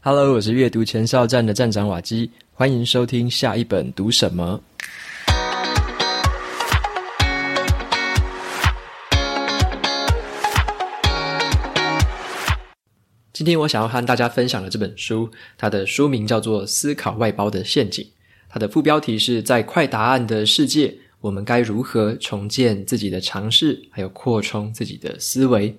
Hello，我是阅读前哨站的站长瓦基，欢迎收听下一本读什么。今天我想要和大家分享的这本书，它的书名叫做《思考外包的陷阱》，它的副标题是在快答案的世界，我们该如何重建自己的尝试，还有扩充自己的思维。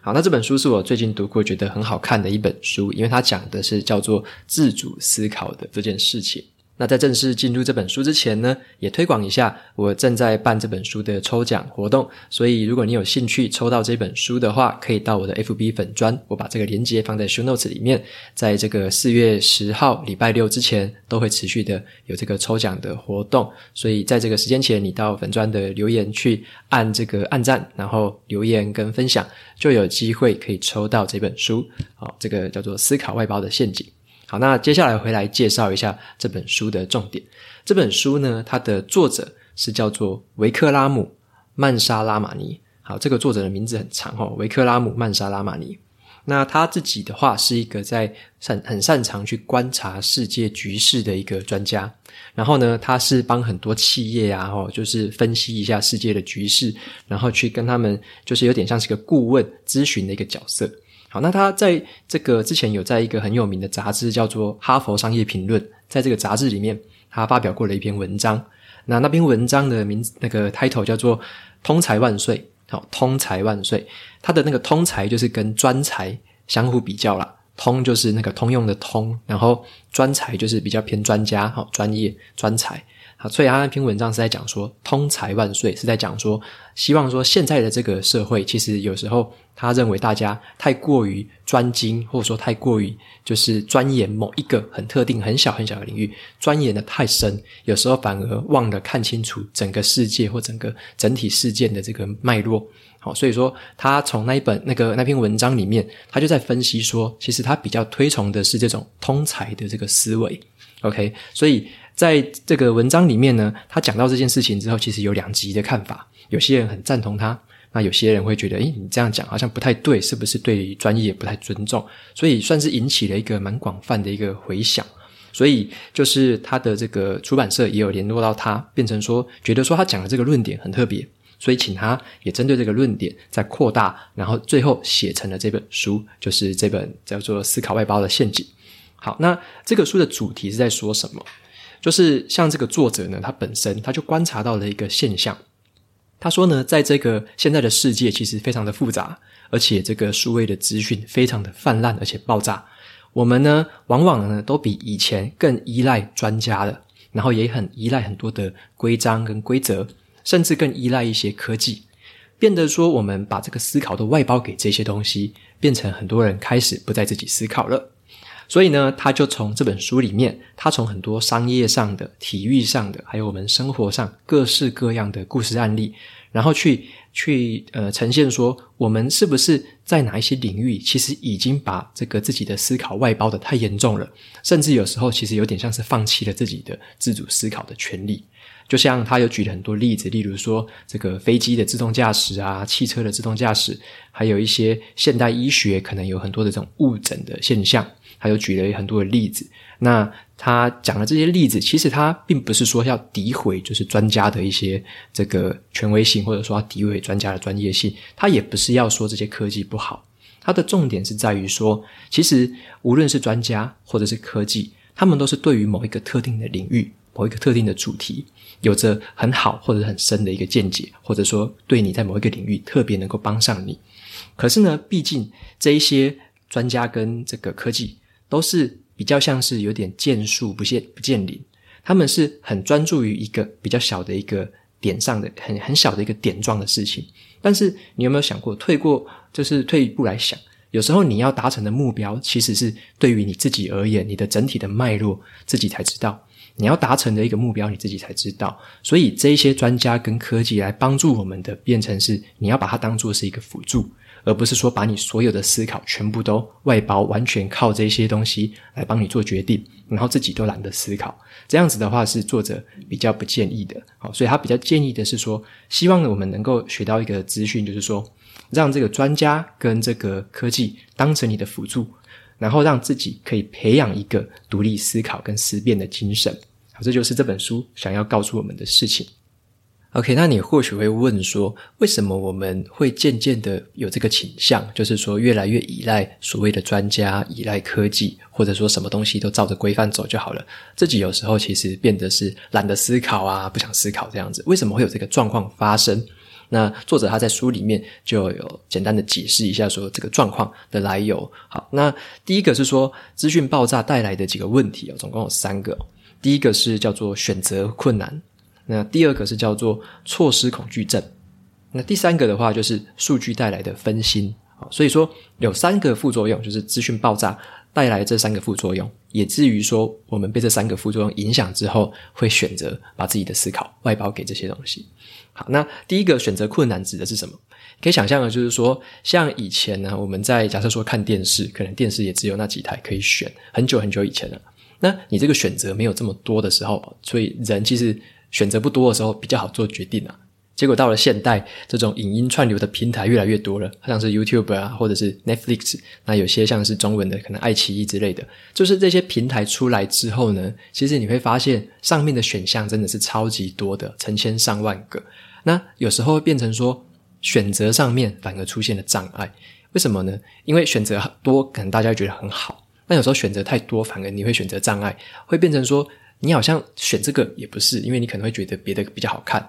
好，那这本书是我最近读过觉得很好看的一本书，因为它讲的是叫做自主思考的这件事情。那在正式进入这本书之前呢，也推广一下我正在办这本书的抽奖活动。所以如果你有兴趣抽到这本书的话，可以到我的 FB 粉专，我把这个链接放在 Show Notes 里面。在这个四月十号礼拜六之前，都会持续的有这个抽奖的活动。所以在这个时间前，你到粉专的留言去按这个按赞，然后留言跟分享，就有机会可以抽到这本书。好，这个叫做《思考外包的陷阱》。好，那接下来回来介绍一下这本书的重点。这本书呢，它的作者是叫做维克拉姆·曼莎拉玛尼。好，这个作者的名字很长哦，维克拉姆·曼莎拉玛尼。那他自己的话是一个在擅很擅长去观察世界局势的一个专家。然后呢，他是帮很多企业啊，哦，就是分析一下世界的局势，然后去跟他们，就是有点像是个顾问咨询的一个角色。好，那他在这个之前有在一个很有名的杂志叫做《哈佛商业评论》，在这个杂志里面，他发表过了一篇文章。那那篇文章的名，那个 title 叫做“通才万岁”。好，“通才万岁”，他的那个“通才”就是跟专才相互比较啦。通就是那个通用的通，然后专才就是比较偏专家，好，专业专才。好，所以他那篇文章是在讲说“通才万岁”，是在讲说，希望说现在的这个社会，其实有时候他认为大家太过于专精，或者说太过于就是钻研某一个很特定、很小很小的领域，钻研的太深，有时候反而忘了看清楚整个世界或整个整体事件的这个脉络。好，所以说他从那一本那个那篇文章里面，他就在分析说，其实他比较推崇的是这种通才的这个思维。OK，所以。在这个文章里面呢，他讲到这件事情之后，其实有两极的看法。有些人很赞同他，那有些人会觉得，诶，你这样讲好像不太对，是不是对专业不太尊重？所以算是引起了一个蛮广泛的一个回响。所以就是他的这个出版社也有联络到他，变成说觉得说他讲的这个论点很特别，所以请他也针对这个论点再扩大，然后最后写成了这本书，就是这本叫做《思考外包的陷阱》。好，那这个书的主题是在说什么？就是像这个作者呢，他本身他就观察到了一个现象。他说呢，在这个现在的世界其实非常的复杂，而且这个数位的资讯非常的泛滥，而且爆炸。我们呢，往往呢都比以前更依赖专家了，然后也很依赖很多的规章跟规则，甚至更依赖一些科技，变得说我们把这个思考都外包给这些东西，变成很多人开始不再自己思考了。所以呢，他就从这本书里面，他从很多商业上的、体育上的，还有我们生活上各式各样的故事案例，然后去去呃呈现说，我们是不是在哪一些领域，其实已经把这个自己的思考外包得太严重了，甚至有时候其实有点像是放弃了自己的自主思考的权利。就像他有举了很多例子，例如说这个飞机的自动驾驶啊，汽车的自动驾驶，还有一些现代医学可能有很多的这种误诊的现象。还有举了很多的例子，那他讲的这些例子，其实他并不是说要诋毁，就是专家的一些这个权威性，或者说要诋毁专家的专业性。他也不是要说这些科技不好，他的重点是在于说，其实无论是专家或者是科技，他们都是对于某一个特定的领域、某一个特定的主题，有着很好或者很深的一个见解，或者说对你在某一个领域特别能够帮上你。可是呢，毕竟这一些专家跟这个科技。都是比较像是有点见树不见不见林，他们是很专注于一个比较小的一个点上的很很小的一个点状的事情。但是你有没有想过，退过就是退一步来想，有时候你要达成的目标，其实是对于你自己而言，你的整体的脉络自己才知道。你要达成的一个目标，你自己才知道。所以这一些专家跟科技来帮助我们的，变成是你要把它当做是一个辅助。而不是说把你所有的思考全部都外包，完全靠这些东西来帮你做决定，然后自己都懒得思考。这样子的话是作者比较不建议的。好，所以他比较建议的是说，希望我们能够学到一个资讯，就是说，让这个专家跟这个科技当成你的辅助，然后让自己可以培养一个独立思考跟思辨的精神。好，这就是这本书想要告诉我们的事情。OK，那你或许会问说，为什么我们会渐渐的有这个倾向，就是说越来越依赖所谓的专家，依赖科技，或者说什么东西都照着规范走就好了，自己有时候其实变得是懒得思考啊，不想思考这样子。为什么会有这个状况发生？那作者他在书里面就有简单的解释一下，说这个状况的来由。好，那第一个是说资讯爆炸带来的几个问题哦，总共有三个。第一个是叫做选择困难。那第二个是叫做错失恐惧症，那第三个的话就是数据带来的分心。所以说有三个副作用，就是资讯爆炸带来这三个副作用，也至于说我们被这三个副作用影响之后，会选择把自己的思考外包给这些东西。好，那第一个选择困难指的是什么？可以想象的，就是说像以前呢，我们在假设说看电视，可能电视也只有那几台可以选，很久很久以前了。那你这个选择没有这么多的时候，所以人其实。选择不多的时候比较好做决定啊，结果到了现代，这种影音串流的平台越来越多了，像是 YouTube 啊，或者是 Netflix，那有些像是中文的，可能爱奇艺之类的，就是这些平台出来之后呢，其实你会发现上面的选项真的是超级多的，成千上万个。那有时候会变成说选择上面反而出现了障碍，为什么呢？因为选择多，可能大家觉得很好，但有时候选择太多，反而你会选择障碍，会变成说。你好像选这个也不是，因为你可能会觉得别的比较好看，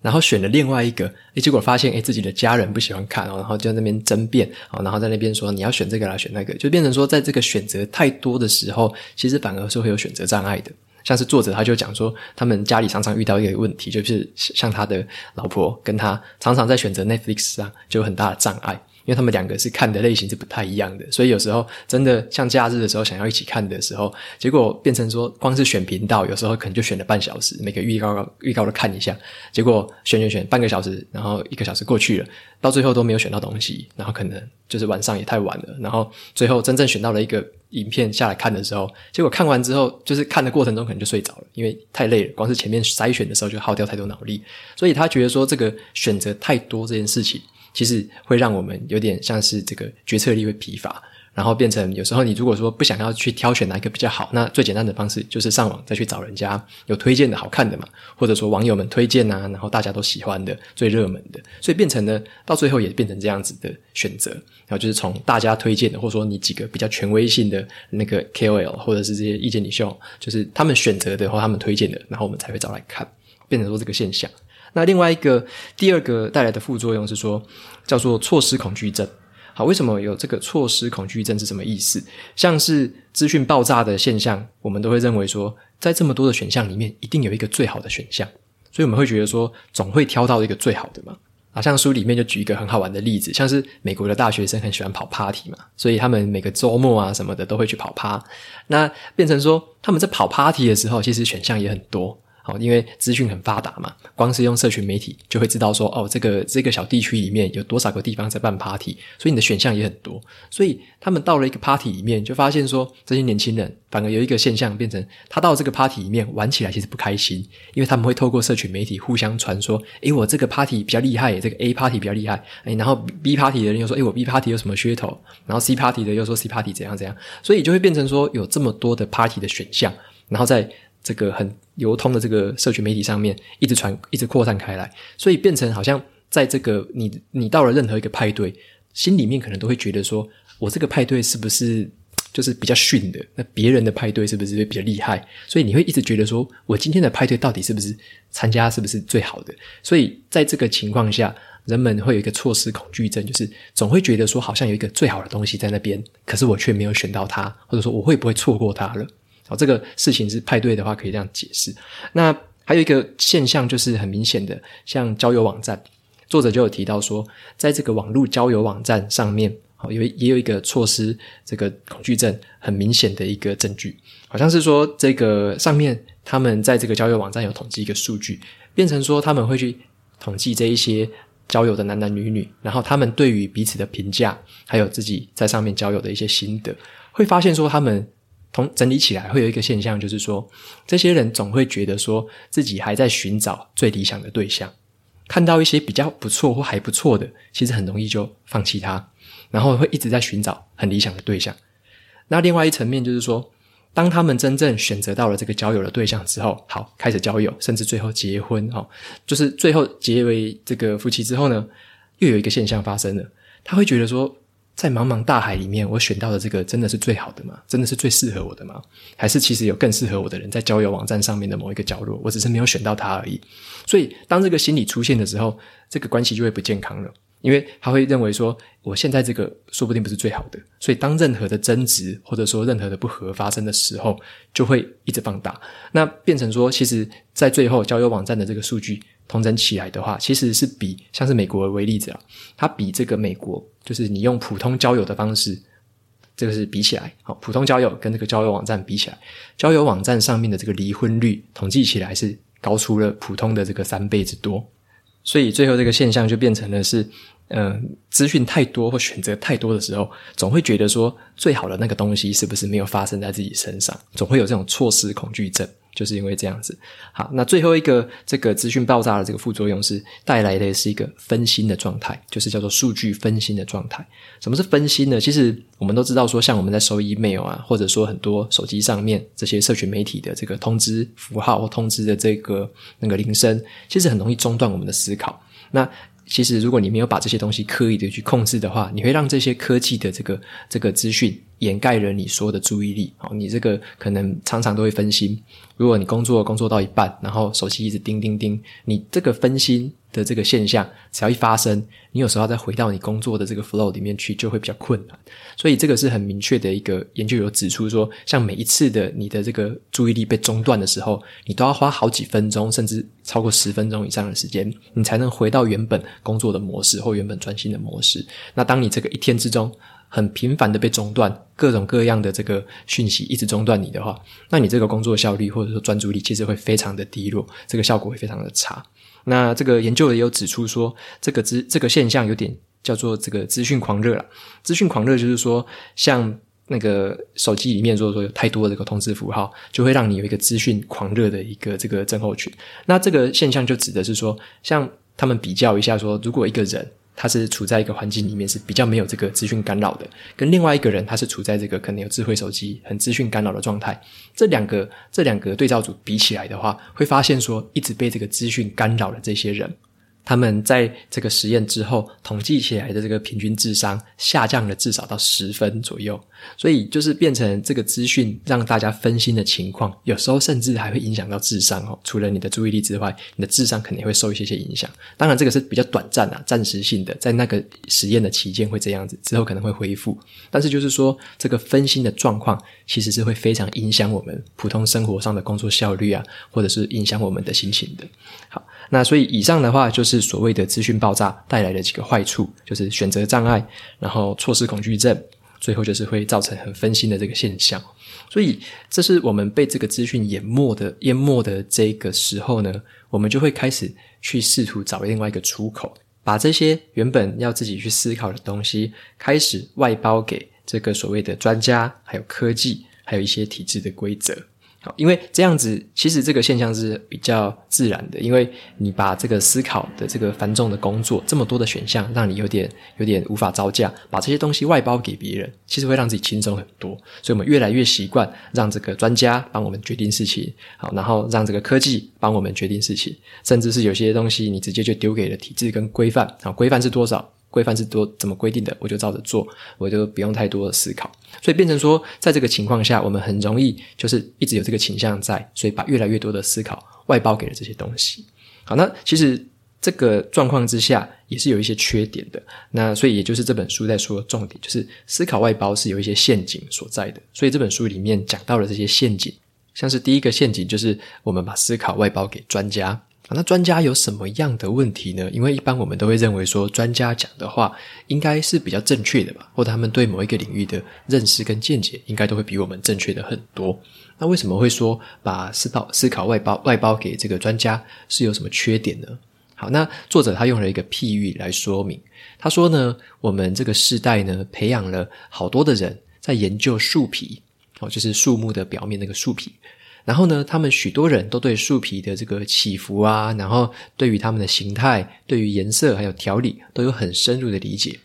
然后选了另外一个，诶，结果发现诶自己的家人不喜欢看，然后就在那边争辩，然后在那边说你要选这个啦，选那个，就变成说在这个选择太多的时候，其实反而是会有选择障碍的。像是作者他就讲说，他们家里常常遇到一个问题，就是像他的老婆跟他常常在选择 Netflix 上就有很大的障碍。因为他们两个是看的类型是不太一样的，所以有时候真的像假日的时候想要一起看的时候，结果变成说光是选频道，有时候可能就选了半小时，每个预告预告都看一下，结果选选选半个小时，然后一个小时过去了，到最后都没有选到东西，然后可能就是晚上也太晚了，然后最后真正选到了一个影片下来看的时候，结果看完之后就是看的过程中可能就睡着了，因为太累了，光是前面筛选的时候就耗掉太多脑力，所以他觉得说这个选择太多这件事情。其实会让我们有点像是这个决策力会疲乏，然后变成有时候你如果说不想要去挑选哪一个比较好，那最简单的方式就是上网再去找人家有推荐的好看的嘛，或者说网友们推荐啊，然后大家都喜欢的最热门的，所以变成呢，到最后也变成这样子的选择，然后就是从大家推荐的，或者说你几个比较权威性的那个 KOL 或者是这些意见领袖，就是他们选择的或他们推荐的，然后我们才会找来看，变成说这个现象。那另外一个第二个带来的副作用是说，叫做错失恐惧症。好，为什么有这个错失恐惧症是什么意思？像是资讯爆炸的现象，我们都会认为说，在这么多的选项里面，一定有一个最好的选项，所以我们会觉得说，总会挑到一个最好的嘛。啊，像书里面就举一个很好玩的例子，像是美国的大学生很喜欢跑 party 嘛，所以他们每个周末啊什么的都会去跑趴。那变成说，他们在跑 party 的时候，其实选项也很多。哦，因为资讯很发达嘛，光是用社群媒体就会知道说，哦，这个这个小地区里面有多少个地方在办 party，所以你的选项也很多。所以他们到了一个 party 里面，就发现说，这些年轻人反而有一个现象，变成他到这个 party 里面玩起来其实不开心，因为他们会透过社群媒体互相传说，诶，我这个 party 比较厉害，这个 A party 比较厉害，诶，然后 B party 的人又说，诶，我 B party 有什么噱头，然后 C party 的又说 C party 怎样怎样，所以就会变成说有这么多的 party 的选项，然后在这个很流通的这个社群媒体上面一直传，一直扩散开来，所以变成好像在这个你你到了任何一个派对，心里面可能都会觉得说，我这个派对是不是就是比较逊的？那别人的派对是不是比较厉害？所以你会一直觉得说，我今天的派对到底是不是参加是不是最好的？所以在这个情况下，人们会有一个错失恐惧症，就是总会觉得说，好像有一个最好的东西在那边，可是我却没有选到它，或者说我会不会错过它了？哦，这个事情是派对的话，可以这样解释。那还有一个现象，就是很明显的，像交友网站，作者就有提到说，在这个网络交友网站上面，好有也有一个措施这个恐惧症很明显的一个证据，好像是说这个上面他们在这个交友网站有统计一个数据，变成说他们会去统计这一些交友的男男女女，然后他们对于彼此的评价，还有自己在上面交友的一些心得，会发现说他们。从整理起来，会有一个现象，就是说，这些人总会觉得说自己还在寻找最理想的对象，看到一些比较不错或还不错的，其实很容易就放弃他，然后会一直在寻找很理想的对象。那另外一层面就是说，当他们真正选择到了这个交友的对象之后，好，开始交友，甚至最后结婚，哦，就是最后结为这个夫妻之后呢，又有一个现象发生了，他会觉得说，在茫茫大海里面，我选到的这个真的是最好的吗？真的是最适合我的吗？还是其实有更适合我的人在交友网站上面的某一个角落，我只是没有选到他而已。所以，当这个心理出现的时候，这个关系就会不健康了，因为他会认为说，我现在这个说不定不是最好的。所以，当任何的争执或者说任何的不和发生的时候，就会一直放大，那变成说，其实在最后交友网站的这个数据。统整起来的话，其实是比像是美国为例子啊，它比这个美国就是你用普通交友的方式，这个是比起来，好，普通交友跟这个交友网站比起来，交友网站上面的这个离婚率统计起来是高出了普通的这个三倍之多，所以最后这个现象就变成了是，嗯、资讯太多或选择太多的时候，总会觉得说最好的那个东西是不是没有发生在自己身上，总会有这种错失恐惧症。就是因为这样子，好，那最后一个这个资讯爆炸的这个副作用是带来的是一个分心的状态，就是叫做数据分心的状态。什么是分心呢？其实我们都知道说，像我们在收 email 啊，或者说很多手机上面这些社群媒体的这个通知符号或通知的这个那个铃声，其实很容易中断我们的思考。那其实，如果你没有把这些东西刻意的去控制的话，你会让这些科技的这个这个资讯掩盖了你所有的注意力。好，你这个可能常常都会分心。如果你工作工作到一半，然后手机一直叮叮叮，你这个分心的这个现象，只要一发生，你有时候要再回到你工作的这个 flow 里面去，就会比较困难。所以这个是很明确的一个研究有指出说，像每一次的你的这个注意力被中断的时候，你都要花好几分钟，甚至超过十分钟以上的时间，你才能回到原本工作的模式或原本专心的模式。那当你这个一天之中，很频繁的被中断，各种各样的这个讯息一直中断你的话，那你这个工作效率或者说专注力其实会非常的低落，这个效果会非常的差。那这个研究也有指出说，这个资这个现象有点叫做这个资讯狂热了。资讯狂热就是说，像那个手机里面如果说有太多的这个通知符号，就会让你有一个资讯狂热的一个这个症候群。那这个现象就指的是说，像他们比较一下说，如果一个人。他是处在一个环境里面是比较没有这个资讯干扰的，跟另外一个人他是处在这个可能有智慧手机、很资讯干扰的状态。这两个这两个对照组比起来的话，会发现说，一直被这个资讯干扰的这些人。他们在这个实验之后统计起来的这个平均智商下降了至少到十分左右，所以就是变成这个资讯让大家分心的情况，有时候甚至还会影响到智商哦。除了你的注意力之外，你的智商肯定会受一些些影响。当然，这个是比较短暂啊，暂时性的，在那个实验的期间会这样子，之后可能会恢复。但是就是说，这个分心的状况其实是会非常影响我们普通生活上的工作效率啊，或者是影响我们的心情的。好。那所以以上的话就是是所谓的资讯爆炸带来的几个坏处，就是选择障碍，然后错失恐惧症，最后就是会造成很分心的这个现象。所以这是我们被这个资讯淹没的淹没的这个时候呢，我们就会开始去试图找另外一个出口，把这些原本要自己去思考的东西，开始外包给这个所谓的专家，还有科技，还有一些体制的规则。因为这样子，其实这个现象是比较自然的。因为你把这个思考的这个繁重的工作，这么多的选项，让你有点有点无法招架，把这些东西外包给别人，其实会让自己轻松很多。所以我们越来越习惯让这个专家帮我们决定事情，好，然后让这个科技帮我们决定事情，甚至是有些东西你直接就丢给了体制跟规范，啊，规范是多少？规范是多怎么规定的，我就照着做，我就不用太多的思考。所以变成说，在这个情况下，我们很容易就是一直有这个倾向在，所以把越来越多的思考外包给了这些东西。好，那其实这个状况之下也是有一些缺点的。那所以也就是这本书在说的重点，就是思考外包是有一些陷阱所在的。所以这本书里面讲到了这些陷阱，像是第一个陷阱就是我们把思考外包给专家。那专家有什么样的问题呢？因为一般我们都会认为说，专家讲的话应该是比较正确的吧，或者他们对某一个领域的认识跟见解，应该都会比我们正确的很多。那为什么会说把思考思考外包外包给这个专家是有什么缺点呢？好，那作者他用了一个譬喻来说明，他说呢，我们这个世代呢，培养了好多的人在研究树皮，哦，就是树木的表面那个树皮。然后呢，他们许多人都对树皮的这个起伏啊，然后对于它们的形态、对于颜色还有条理都有很深入的理解。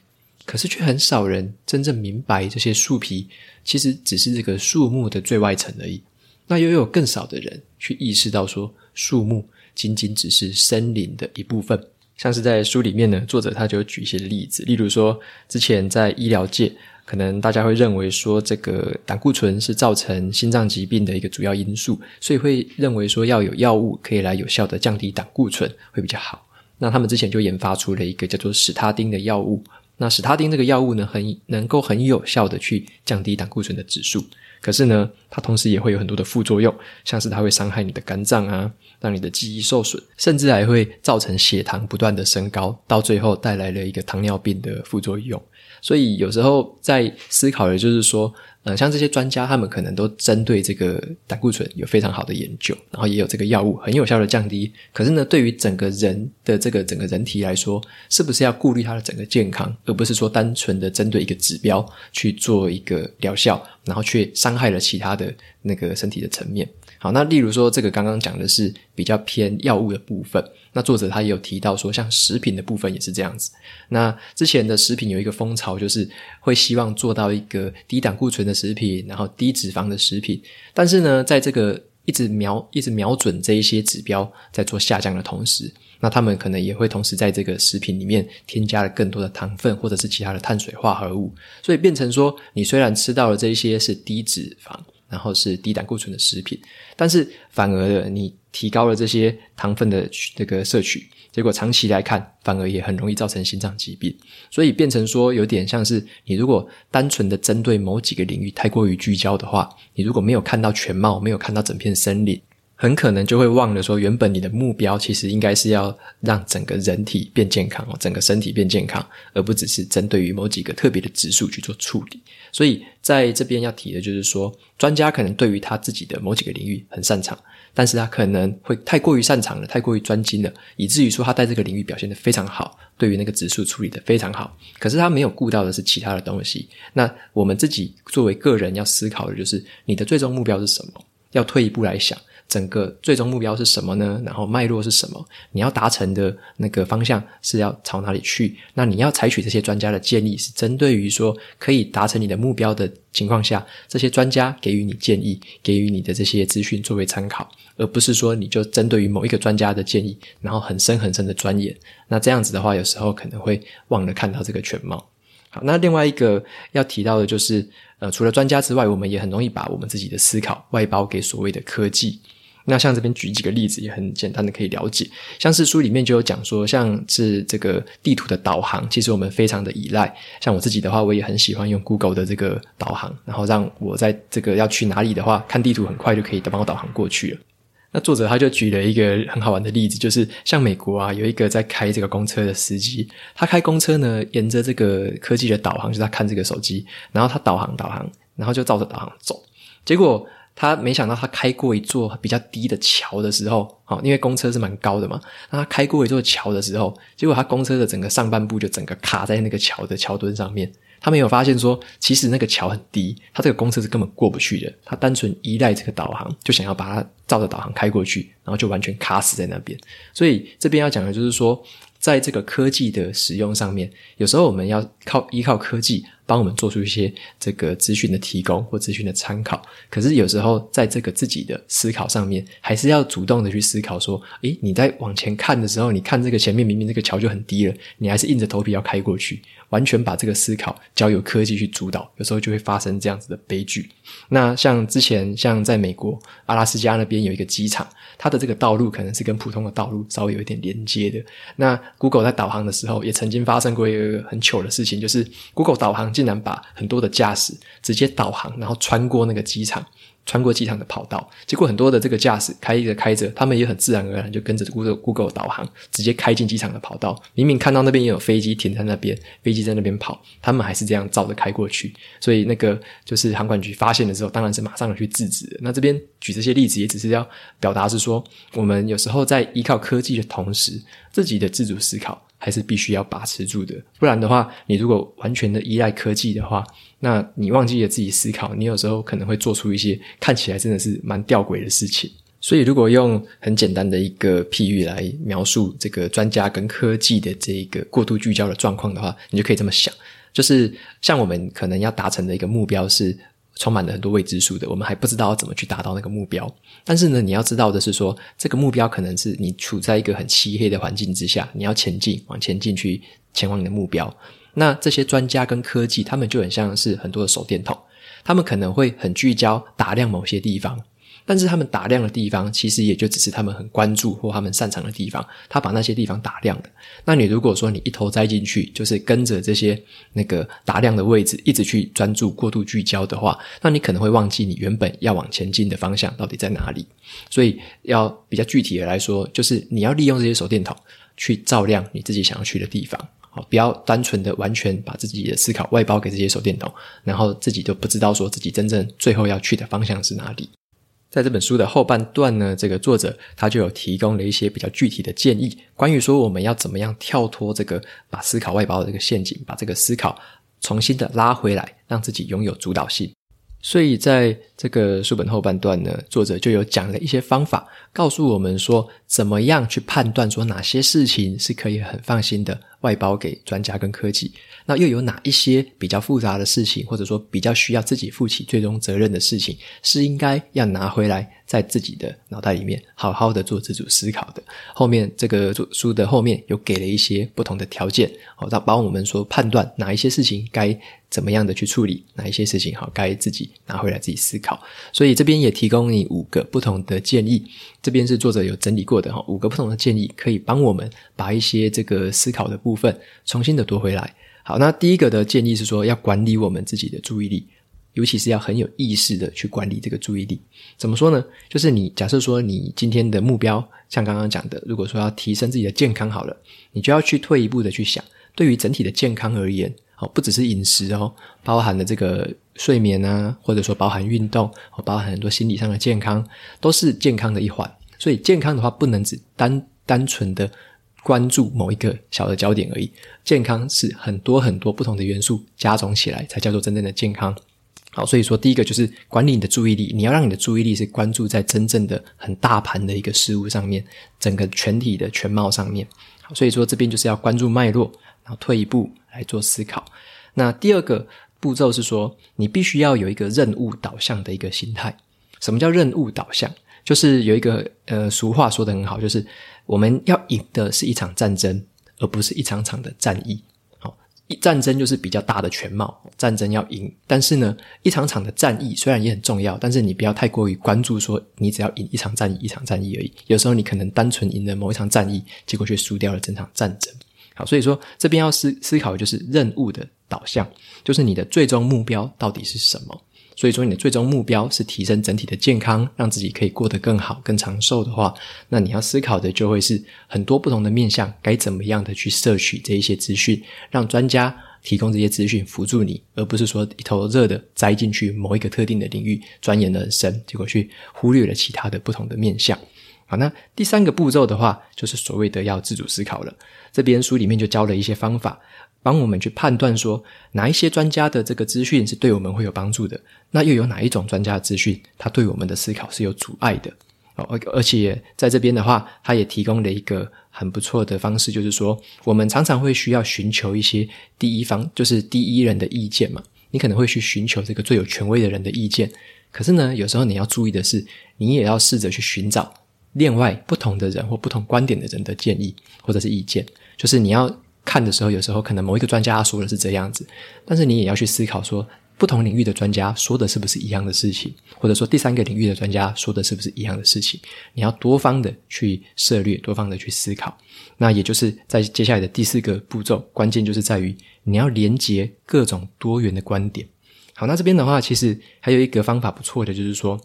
可是却很少人真正明白这些树皮其实只是这个树木的最外层而已。那又有更少的人去意识到说，树木仅仅只是森林的一部分。像是在书里面呢，作者他就举一些例子，例如说，之前在医疗界，可能大家会认为说，这个胆固醇是造成心脏疾病的一个主要因素，所以会认为说要有药物可以来有效的降低胆固醇会比较好。那他们之前就研发出了一个叫做史他丁的药物。那史他丁这个药物呢，很能够很有效的去降低胆固醇的指数。可是呢，它同时也会有很多的副作用，像是它会伤害你的肝脏啊，让你的记忆受损，甚至还会造成血糖不断的升高，到最后带来了一个糖尿病的副作用。所以有时候在思考的就是说，呃，像这些专家，他们可能都针对这个胆固醇有非常好的研究，然后也有这个药物很有效的降低。可是呢，对于整个人的这个整个人体来说，是不是要顾虑他的整个健康，而不是说单纯的针对一个指标去做一个疗效，然后却伤害了其他的那个身体的层面？好，那例如说这个刚刚讲的是比较偏药物的部分。那作者他也有提到说，像食品的部分也是这样子。那之前的食品有一个风潮，就是会希望做到一个低胆固醇的食品，然后低脂肪的食品。但是呢，在这个一直瞄一直瞄准这一些指标在做下降的同时，那他们可能也会同时在这个食品里面添加了更多的糖分或者是其他的碳水化合物，所以变成说，你虽然吃到了这一些是低脂肪。然后是低胆固醇的食品，但是反而的你提高了这些糖分的这个摄取，结果长期来看反而也很容易造成心脏疾病，所以变成说有点像是你如果单纯的针对某几个领域太过于聚焦的话，你如果没有看到全貌，没有看到整片森林。很可能就会忘了说，原本你的目标其实应该是要让整个人体变健康哦，整个身体变健康，而不只是针对于某几个特别的指数去做处理。所以在这边要提的就是说，专家可能对于他自己的某几个领域很擅长，但是他可能会太过于擅长了，太过于专精了，以至于说他在这个领域表现得非常好，对于那个指数处理得非常好。可是他没有顾到的是其他的东西。那我们自己作为个人要思考的就是，你的最终目标是什么？要退一步来想。整个最终目标是什么呢？然后脉络是什么？你要达成的那个方向是要朝哪里去？那你要采取这些专家的建议，是针对于说可以达成你的目标的情况下，这些专家给予你建议，给予你的这些资讯作为参考，而不是说你就针对于某一个专家的建议，然后很深很深的钻研。那这样子的话，有时候可能会忘了看到这个全貌。好，那另外一个要提到的就是，呃，除了专家之外，我们也很容易把我们自己的思考外包给所谓的科技。那像这边举几个例子也很简单的可以了解，像是书里面就有讲说，像是这个地图的导航，其实我们非常的依赖。像我自己的话，我也很喜欢用 Google 的这个导航，然后让我在这个要去哪里的话，看地图很快就可以帮我导航过去了。那作者他就举了一个很好玩的例子，就是像美国啊，有一个在开这个公车的司机，他开公车呢，沿着这个科技的导航，就是他看这个手机，然后他导航导航，然后就照着导航走，结果。他没想到，他开过一座比较低的桥的时候，好，因为公车是蛮高的嘛。那他开过一座桥的时候，结果他公车的整个上半部就整个卡在那个桥的桥墩上面。他没有发现说，其实那个桥很低，他这个公车是根本过不去的。他单纯依赖这个导航，就想要把它照着导航开过去，然后就完全卡死在那边。所以这边要讲的就是说，在这个科技的使用上面，有时候我们要靠依靠科技。帮我们做出一些这个资讯的提供或资讯的参考，可是有时候在这个自己的思考上面，还是要主动的去思考说，诶，你在往前看的时候，你看这个前面明明这个桥就很低了，你还是硬着头皮要开过去，完全把这个思考交由科技去主导，有时候就会发生这样子的悲剧。那像之前像在美国阿拉斯加那边有一个机场，它的这个道路可能是跟普通的道路稍微有一点连接的。那 Google 在导航的时候，也曾经发生过一个很糗的事情，就是 Google 导航。竟然把很多的驾驶直接导航，然后穿过那个机场，穿过机场的跑道，结果很多的这个驾驶开着开着，他们也很自然而然就跟着 Google Google 导航，直接开进机场的跑道。明明看到那边也有飞机停在那边，飞机在那边跑，他们还是这样照着开过去。所以那个就是航管局发现的时候，当然是马上去制止。那这边举这些例子，也只是要表达是说，我们有时候在依靠科技的同时，自己的自主思考。还是必须要把持住的，不然的话，你如果完全的依赖科技的话，那你忘记了自己思考，你有时候可能会做出一些看起来真的是蛮吊诡的事情。所以，如果用很简单的一个譬喻来描述这个专家跟科技的这一个过度聚焦的状况的话，你就可以这么想：就是像我们可能要达成的一个目标是充满了很多未知数的，我们还不知道要怎么去达到那个目标。但是呢，你要知道的是说，这个目标可能是你处在一个很漆黑的环境之下，你要前进，往前进去前往你的目标。那这些专家跟科技，他们就很像是很多的手电筒，他们可能会很聚焦打亮某些地方。但是他们打亮的地方，其实也就只是他们很关注或他们擅长的地方。他把那些地方打亮的。那你如果说你一头栽进去，就是跟着这些那个打亮的位置一直去专注、过度聚焦的话，那你可能会忘记你原本要往前进的方向到底在哪里。所以要比较具体的来说，就是你要利用这些手电筒去照亮你自己想要去的地方。好，不要单纯的完全把自己的思考外包给这些手电筒，然后自己都不知道说自己真正最后要去的方向是哪里。在这本书的后半段呢，这个作者他就有提供了一些比较具体的建议，关于说我们要怎么样跳脱这个把思考外包的这个陷阱，把这个思考重新的拉回来，让自己拥有主导性。所以在这个书本后半段呢，作者就有讲了一些方法，告诉我们说怎么样去判断说哪些事情是可以很放心的外包给专家跟科技。那又有哪一些比较复杂的事情，或者说比较需要自己负起最终责任的事情，是应该要拿回来在自己的脑袋里面好好的做自主思考的？后面这个书的后面有给了一些不同的条件，好，让帮我们说判断哪一些事情该怎么样的去处理，哪一些事情好该自己拿回来自己思考。所以这边也提供你五个不同的建议，这边是作者有整理过的哈，五个不同的建议可以帮我们把一些这个思考的部分重新的夺回来。好，那第一个的建议是说，要管理我们自己的注意力，尤其是要很有意识的去管理这个注意力。怎么说呢？就是你假设说你今天的目标，像刚刚讲的，如果说要提升自己的健康好了，你就要去退一步的去想，对于整体的健康而言，哦，不只是饮食哦，包含了这个睡眠啊，或者说包含运动，哦，包含很多心理上的健康，都是健康的一环。所以健康的话，不能只单单纯的。关注某一个小的焦点而已，健康是很多很多不同的元素加总起来才叫做真正的健康。好，所以说第一个就是管理你的注意力，你要让你的注意力是关注在真正的很大盘的一个事物上面，整个全体的全貌上面。好，所以说这边就是要关注脉络，然后退一步来做思考。那第二个步骤是说，你必须要有一个任务导向的一个心态。什么叫任务导向？就是有一个呃俗话说得很好，就是我们要赢的是一场战争，而不是一场场的战役。好，一战争就是比较大的全貌，战争要赢。但是呢，一场场的战役虽然也很重要，但是你不要太过于关注说你只要赢一场战役，一场战役而已。有时候你可能单纯赢了某一场战役，结果却输掉了整场战争。好，所以说这边要思思考的就是任务的导向，就是你的最终目标到底是什么。所以说，你的最终目标是提升整体的健康，让自己可以过得更好、更长寿的话，那你要思考的就会是很多不同的面向，该怎么样的去摄取这一些资讯，让专家提供这些资讯辅助你，而不是说一头热的栽进去某一个特定的领域，钻研的很深，结果去忽略了其他的不同的面向。好，那第三个步骤的话，就是所谓的要自主思考了。这边书里面就教了一些方法。帮我们去判断说哪一些专家的这个资讯是对我们会有帮助的，那又有哪一种专家的资讯，它对我们的思考是有阻碍的。而而且在这边的话，他也提供了一个很不错的方式，就是说我们常常会需要寻求一些第一方，就是第一人的意见嘛。你可能会去寻求这个最有权威的人的意见，可是呢，有时候你要注意的是，你也要试着去寻找另外不同的人或不同观点的人的建议或者是意见，就是你要。看的时候，有时候可能某一个专家说的是这样子，但是你也要去思考说，不同领域的专家说的是不是一样的事情，或者说第三个领域的专家说的是不是一样的事情？你要多方的去涉猎，多方的去思考。那也就是在接下来的第四个步骤，关键就是在于你要连接各种多元的观点。好，那这边的话，其实还有一个方法不错的，就是说。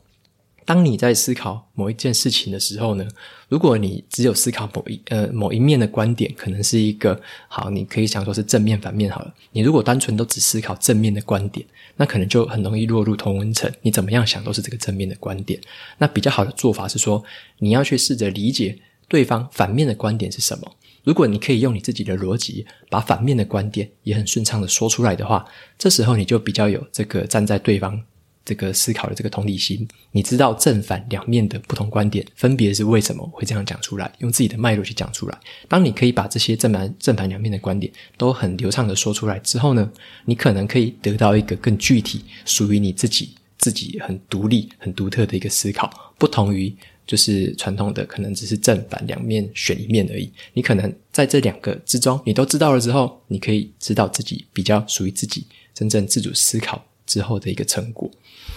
当你在思考某一件事情的时候呢，如果你只有思考某一呃某一面的观点，可能是一个好，你可以想说是正面反面好了。你如果单纯都只思考正面的观点，那可能就很容易落入同温层。你怎么样想都是这个正面的观点。那比较好的做法是说，你要去试着理解对方反面的观点是什么。如果你可以用你自己的逻辑把反面的观点也很顺畅的说出来的话，这时候你就比较有这个站在对方这个思考的这个同理心，你知道正反两面的不同观点分别是为什么会这样讲出来，用自己的脉络去讲出来。当你可以把这些正反正反两面的观点都很流畅的说出来之后呢，你可能可以得到一个更具体、属于你自己、自己很独立、很独特的一个思考，不同于就是传统的可能只是正反两面选一面而已。你可能在这两个之中，你都知道了之后，你可以知道自己比较属于自己真正自主思考之后的一个成果。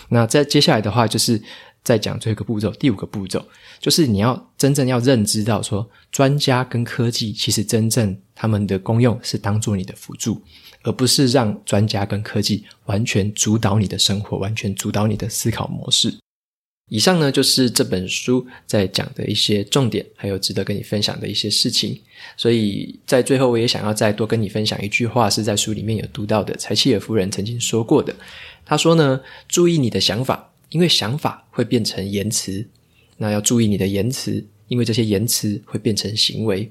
那在接下来的话，就是再讲最后一个步骤，第五个步骤，就是你要真正要认知到说，专家跟科技其实真正他们的功用是当做你的辅助，而不是让专家跟科技完全主导你的生活，完全主导你的思考模式。以上呢，就是这本书在讲的一些重点，还有值得跟你分享的一些事情。所以在最后，我也想要再多跟你分享一句话，是在书里面有读到的，柴契尔夫人曾经说过的。她说呢，注意你的想法，因为想法会变成言辞；那要注意你的言辞，因为这些言辞会变成行为；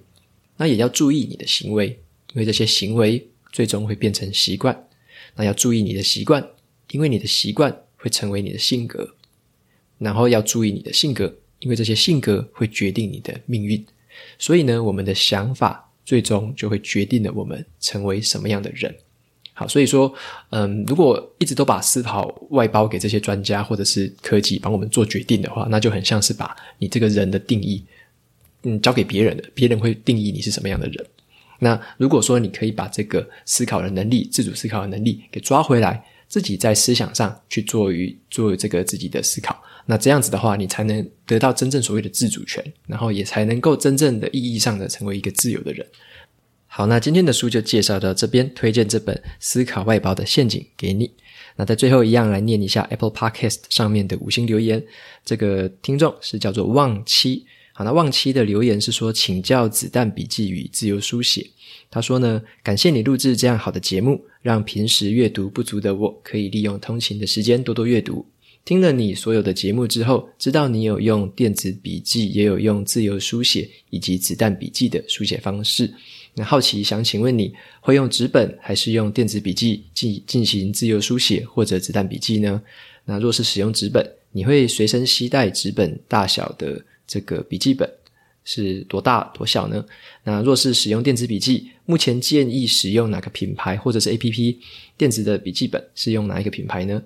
那也要注意你的行为，因为这些行为最终会变成习惯；那要注意你的习惯，因为你的习惯会成为你的性格；然后要注意你的性格，因为这些性格会决定你的命运。所以呢，我们的想法最终就会决定了我们成为什么样的人。好，所以说，嗯，如果一直都把思考外包给这些专家或者是科技帮我们做决定的话，那就很像是把你这个人的定义，嗯，交给别人的，别人会定义你是什么样的人。那如果说你可以把这个思考的能力、自主思考的能力给抓回来，自己在思想上去做于做这个自己的思考，那这样子的话，你才能得到真正所谓的自主权，然后也才能够真正的意义上的成为一个自由的人。好，那今天的书就介绍到这边，推荐这本《思考外包的陷阱》给你。那在最后一样来念一下 Apple Podcast 上面的五星留言。这个听众是叫做旺七。好，那旺七的留言是说，请教子弹笔记与自由书写。他说呢，感谢你录制这样好的节目，让平时阅读不足的我可以利用通勤的时间多多阅读。听了你所有的节目之后，知道你有用电子笔记，也有用自由书写以及子弹笔记的书写方式。那好奇想请问你会用纸本还是用电子笔记进进行自由书写或者子弹笔记呢？那若是使用纸本，你会随身携带纸本大小的这个笔记本是多大多小呢？那若是使用电子笔记，目前建议使用哪个品牌或者是 APP？电子的笔记本是用哪一个品牌呢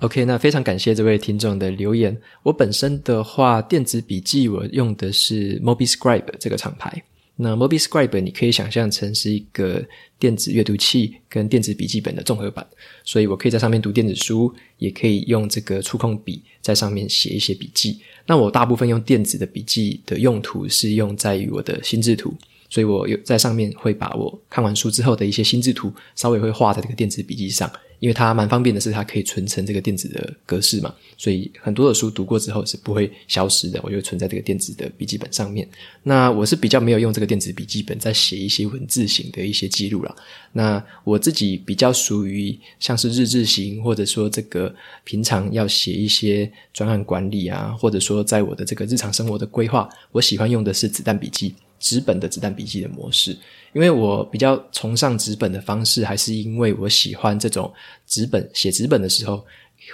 ？OK，那非常感谢这位听众的留言。我本身的话，电子笔记我用的是 MobiScribe 这个厂牌。那 MobiScribe 你可以想象成是一个电子阅读器跟电子笔记本的综合版，所以我可以在上面读电子书，也可以用这个触控笔在上面写一些笔记。那我大部分用电子的笔记的用途是用在于我的心智图，所以我有在上面会把我看完书之后的一些心智图稍微会画在这个电子笔记上。因为它蛮方便的是，它可以存成这个电子的格式嘛，所以很多的书读过之后是不会消失的，我就存在这个电子的笔记本上面。那我是比较没有用这个电子笔记本在写一些文字型的一些记录啦。那我自己比较属于像是日志型，或者说这个平常要写一些专案管理啊，或者说在我的这个日常生活的规划，我喜欢用的是子弹笔记。纸本的子弹笔记的模式，因为我比较崇尚纸本的方式，还是因为我喜欢这种纸本写纸本的时候，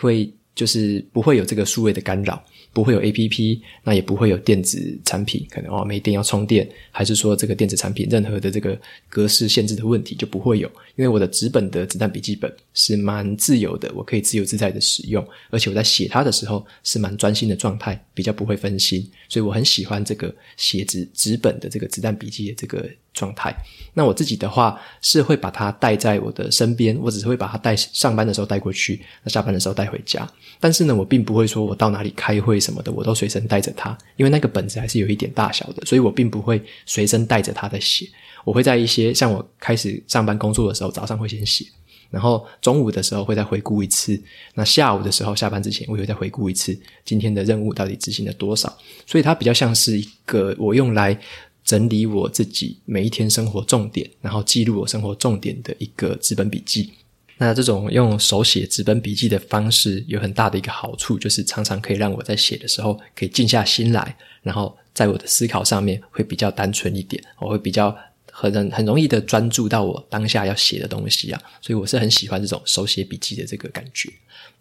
会就是不会有这个数位的干扰。不会有 APP，那也不会有电子产品，可能哦没电要充电，还是说这个电子产品任何的这个格式限制的问题就不会有，因为我的纸本的子弹笔记本是蛮自由的，我可以自由自在的使用，而且我在写它的时候是蛮专心的状态，比较不会分心，所以我很喜欢这个写纸纸本的这个子弹笔记的这个状态。那我自己的话是会把它带在我的身边，我只是会把它带上班的时候带过去，那下班的时候带回家。但是呢，我并不会说我到哪里开会什么的，我都随身带着它，因为那个本子还是有一点大小的，所以我并不会随身带着它在写。我会在一些像我开始上班工作的时候，早上会先写，然后中午的时候会再回顾一次，那下午的时候下班之前我也会再回顾一次今天的任务到底执行了多少。所以它比较像是一个我用来整理我自己每一天生活重点，然后记录我生活重点的一个纸本笔记。那这种用手写纸本笔记的方式有很大的一个好处，就是常常可以让我在写的时候可以静下心来，然后在我的思考上面会比较单纯一点，我会比较很很容易的专注到我当下要写的东西啊，所以我是很喜欢这种手写笔记的这个感觉。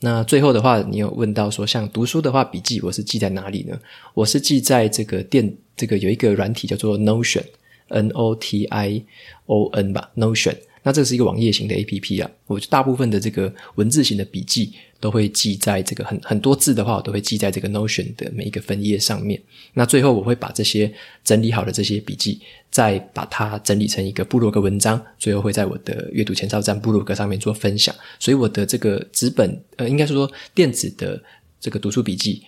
那最后的话，你有问到说，像读书的话，笔记我是记在哪里呢？我是记在这个电，这个有一个软体叫做 Notion，N O T I O N 吧，Notion。那这是一个网页型的 APP 啊，我大部分的这个文字型的笔记都会记在这个很很多字的话，我都会记在这个 Notion 的每一个分页上面。那最后我会把这些整理好的这些笔记，再把它整理成一个部落格文章，最后会在我的阅读前哨站部落格上面做分享。所以我的这个纸本，呃，应该是说电子的这个读书笔记，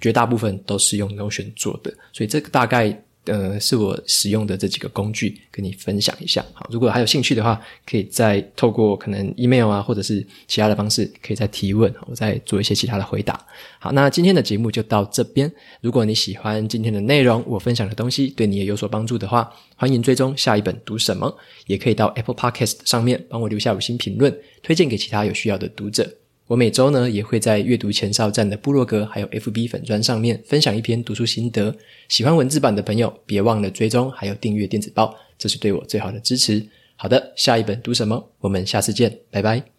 绝大部分都是用 Notion 做的。所以这个大概。呃，是我使用的这几个工具，跟你分享一下。好，如果还有兴趣的话，可以再透过可能 email 啊，或者是其他的方式，可以再提问，我再做一些其他的回答。好，那今天的节目就到这边。如果你喜欢今天的内容，我分享的东西对你也有所帮助的话，欢迎追踪下一本读什么，也可以到 Apple Podcast 上面帮我留下五星评论，推荐给其他有需要的读者。我每周呢也会在阅读前哨站的部落格还有 FB 粉砖上面分享一篇读书心得。喜欢文字版的朋友，别忘了追踪还有订阅电子报，这是对我最好的支持。好的，下一本读什么？我们下次见，拜拜。